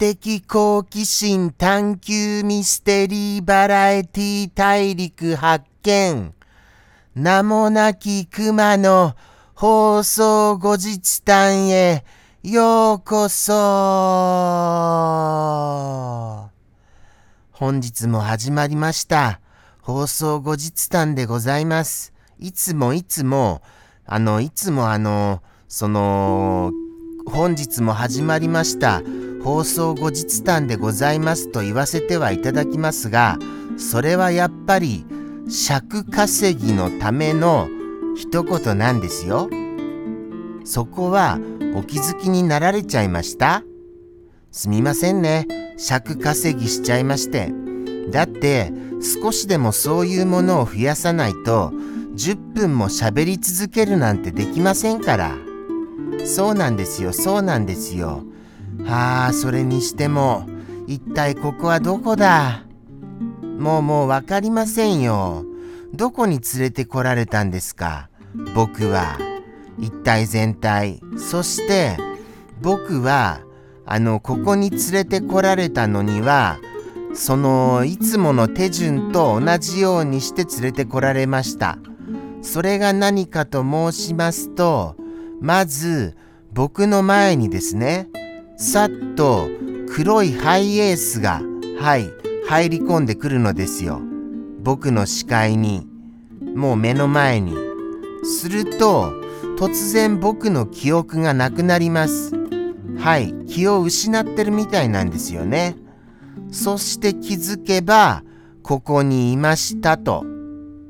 的好奇心探求ミステリーバラエティ大陸発見。名もなき熊の放送後日談へようこそ本日も始まりました。放送後日談でございます。いつもいつも、あの、いつもあの、その、本日も始まりました。放送後日談でございますと言わせてはいただきますが、それはやっぱり尺稼ぎのための一言なんですよ。そこはお気づきになられちゃいました？すみませんね。尺稼ぎしちゃいまして。だって少しでもそういうものを増やさないと10分も喋り続けるなんてできませんから。そうなんですよ、そうなんですよ。はあ、それにしても、一体ここはどこだ？もうもうわかりませんよ。どこに連れてこられたんですか？僕は。一体全体。そして、僕は、あの、ここに連れてこられたのには、その、いつもの手順と同じようにして連れてこられました。それが何かと申しますと、まず、僕の前にですね、さっと黒いハイエースが、はい、入り込んでくるのですよ。僕の視界に、もう目の前に。すると、突然僕の記憶がなくなります。はい、気を失ってるみたいなんですよね。そして気づけば、ここにいましたと。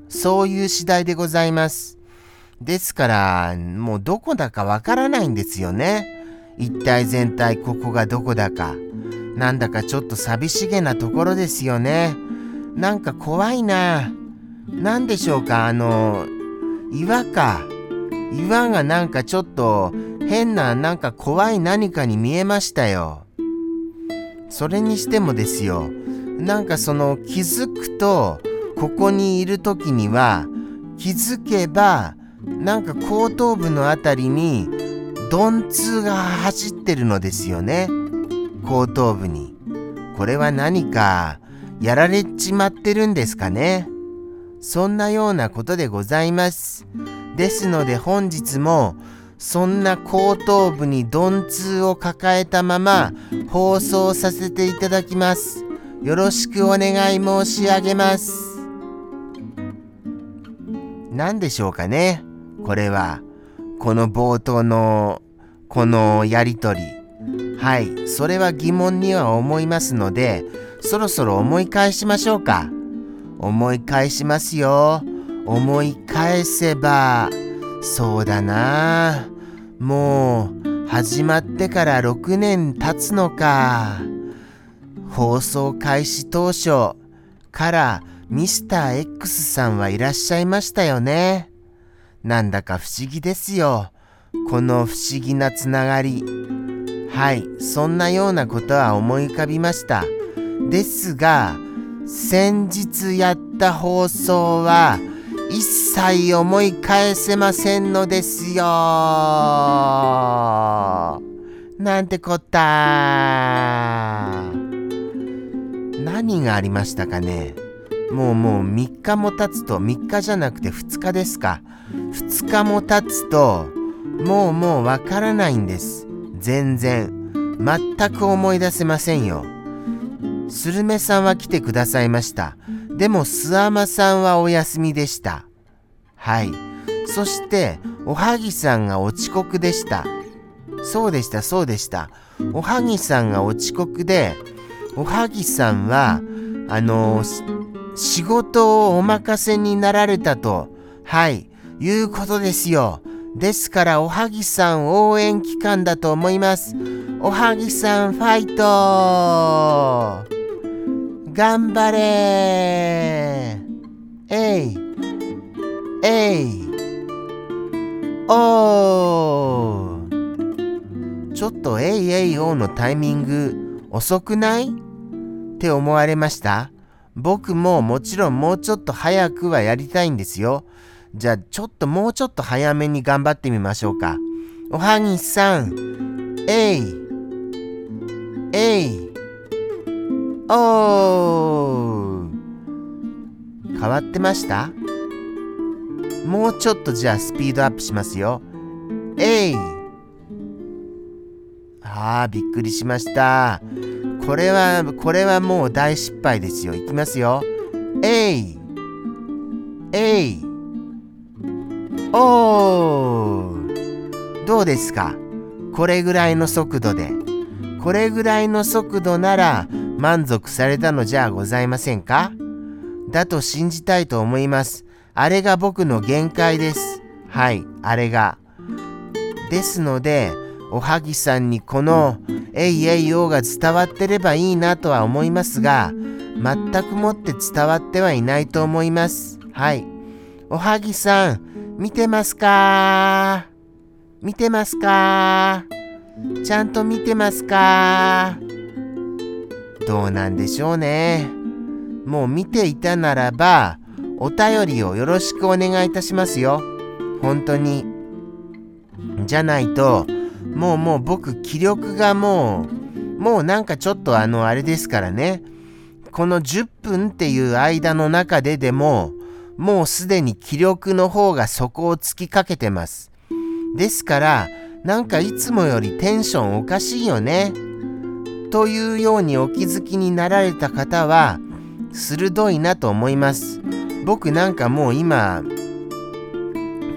そういう次第でございます。ですから、もうどこだかわからないんですよね。一体全体ここがどこだか。なんだかちょっと寂しげなところですよね。なんか怖いな。なんでしょうか、あの、岩か。岩がなんかちょっと変ななんか怖い何かに見えましたよ。それにしてもですよ。なんかその気づくとここにいる時には気づけばなんか後頭部のあたりに鈍痛が走ってるのですよね。後頭部に。これは何かやられちまってるんですかね。そんなようなことでございます。ですので本日もそんな後頭部に鈍痛を抱えたまま放送させていただきます。よろしくお願い申し上げます。何でしょうかねこれは。この冒頭のこのやりとり。はい、それは疑問には思いますので、そろそろ思い返しましょうか。思い返しますよ。思い返せば、そうだな。もう、始まってから6年経つのか。放送開始当初からミスター X さんはいらっしゃいましたよね。なんだか不思議ですよ。この不思議なつながり。はい、そんなようなことは思い浮かびました。ですが、先日やった放送は一切思い返せませんのですよ。なんてこった。何がありましたかねもうもう3日も経つと3日じゃなくて2日ですか。2日も経つともうもうわからないんです。全然。全く思い出せませんよ。スルメさんは来てくださいました。でもスアマさんはお休みでした。はい。そして、おはぎさんがお遅刻でした。そうでした、そうでした。おはぎさんがお遅刻で、おはぎさんは、あのー、仕事をお任せになられたと、はい、いうことですよ。ですから、おはぎさん応援期間だと思います。おはぎさんファイト。頑張れ。えい。えい。おー。ちょっとえいえいおーのタイミング遅くない？って思われました？僕ももちろんもうちょっと早くはやりたいんですよ。じゃあちょっともうちょっと早めに頑張ってみましょうか。おはぎさん、えい。えいおー変わってました？もうちょっとじゃあスピードアップしますよ。えいああ、びっくりしました。これは、これはもう大失敗ですよ。いきますよ。えいえいおーどうですか？これぐらいの速度で。これぐらいの速度なら満足されたのじゃございませんか？だと信じたいと思います。あれが僕の限界です。はい、あれが。ですので、おはぎさんにこの「えいえいお」が伝わってればいいなとは思いますが、全くもって伝わってはいないと思います。はい。おはぎさん、見てますか？見てますか？ちゃんと見てますか？どうなんでしょうね。もう見ていたならば、お便りをよろしくお願いいたしますよ。本当に。じゃないと、もうもう僕気力がもう、もうなんかちょっとあのあれですからね。この10分っていう間の中ででも、もうすでに気力の方が底をつきかけてます。ですから、なんかいつもよりテンションおかしいよね。というようにお気づきになられた方は、鋭いなと思います。僕なんかもう今、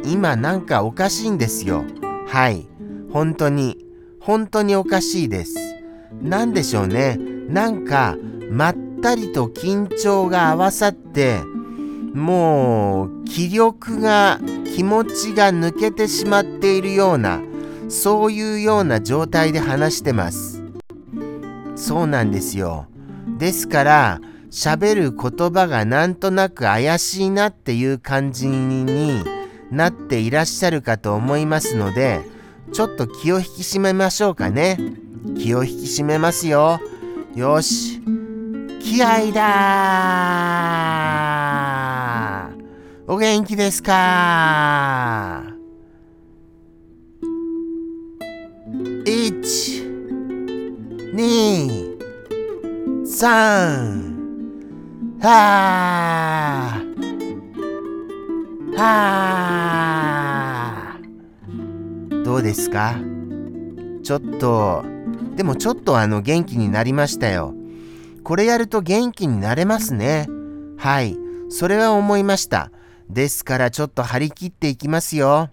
今なんかおかしいんですよ。はい。本当に、本当におかしいです。なんでしょうね。なんか、まったりと緊張が合わさって、もう、気力が、気持ちが抜けてしまっているような、そういうような状態で話してます。そうなんですよ。ですから、喋る言葉がなんとなく怪しいなっていう感じになっていらっしゃるかと思いますので、ちょっと気を引き締めましょうかね。気を引き締めますよ。よし。気合だお元気ですか？1、2、3、はあはあどうですか？ちょっと、でもちょっとあの元気になりましたよ。これやると元気になれますね。はい。それは思いました。ですからちょっと張り切っていきますよ。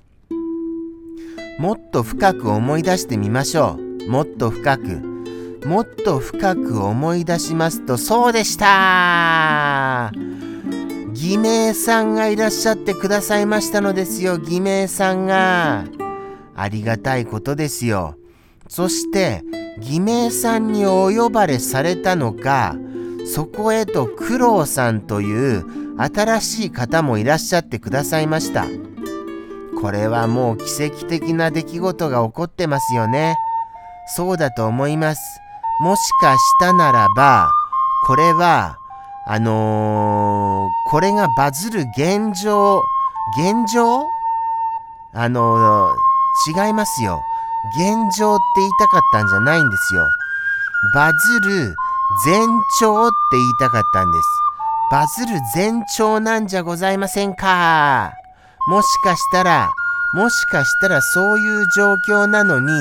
もっと深く思い出してみましょう。もっと深く。もっと深く思い出しますと、そうでした偽名さんがいらっしゃってくださいましたのですよ、偽名さんが。ありがたいことですよ。そして、偽名さんにお呼ばれされたのか、そこへと九郎さんという新しい方もいらっしゃってくださいました。これはもう奇跡的な出来事が起こってますよね。そうだと思います。もしかしたならば、これは、あのー、これがバズる現状、現状？あのー、違いますよ。現状って言いたかったんじゃないんですよ。バズる前兆って言いたかったんです。バズる前兆なんじゃございませんか？もしかしたら、もしかしたらそういう状況なのに、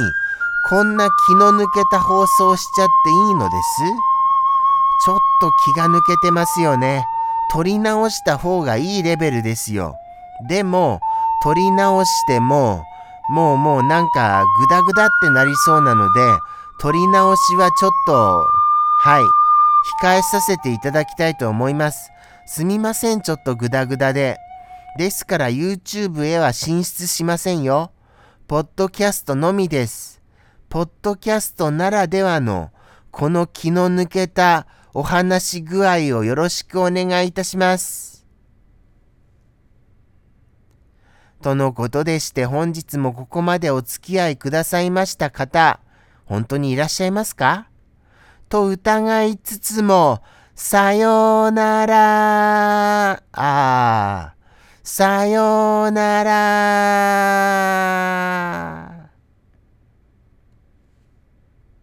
こんな気の抜けた放送しちゃっていいのです？ちょっと気が抜けてますよね。撮り直した方がいいレベルですよ。でも、撮り直しても、もうもうなんかグダグダってなりそうなので、撮り直しはちょっと、はい、控えさせていただきたいと思います。すみません、ちょっとグダグダで。ですから YouTube へは進出しませんよ。ポッドキャストのみです。ポッドキャストならではのこの気の抜けたお話具合をよろしくお願いいたします。とのことでして本日もここまでお付き合いくださいました方、本当にいらっしゃいますか？と疑いつつも、さようなら。ああ、さようなら。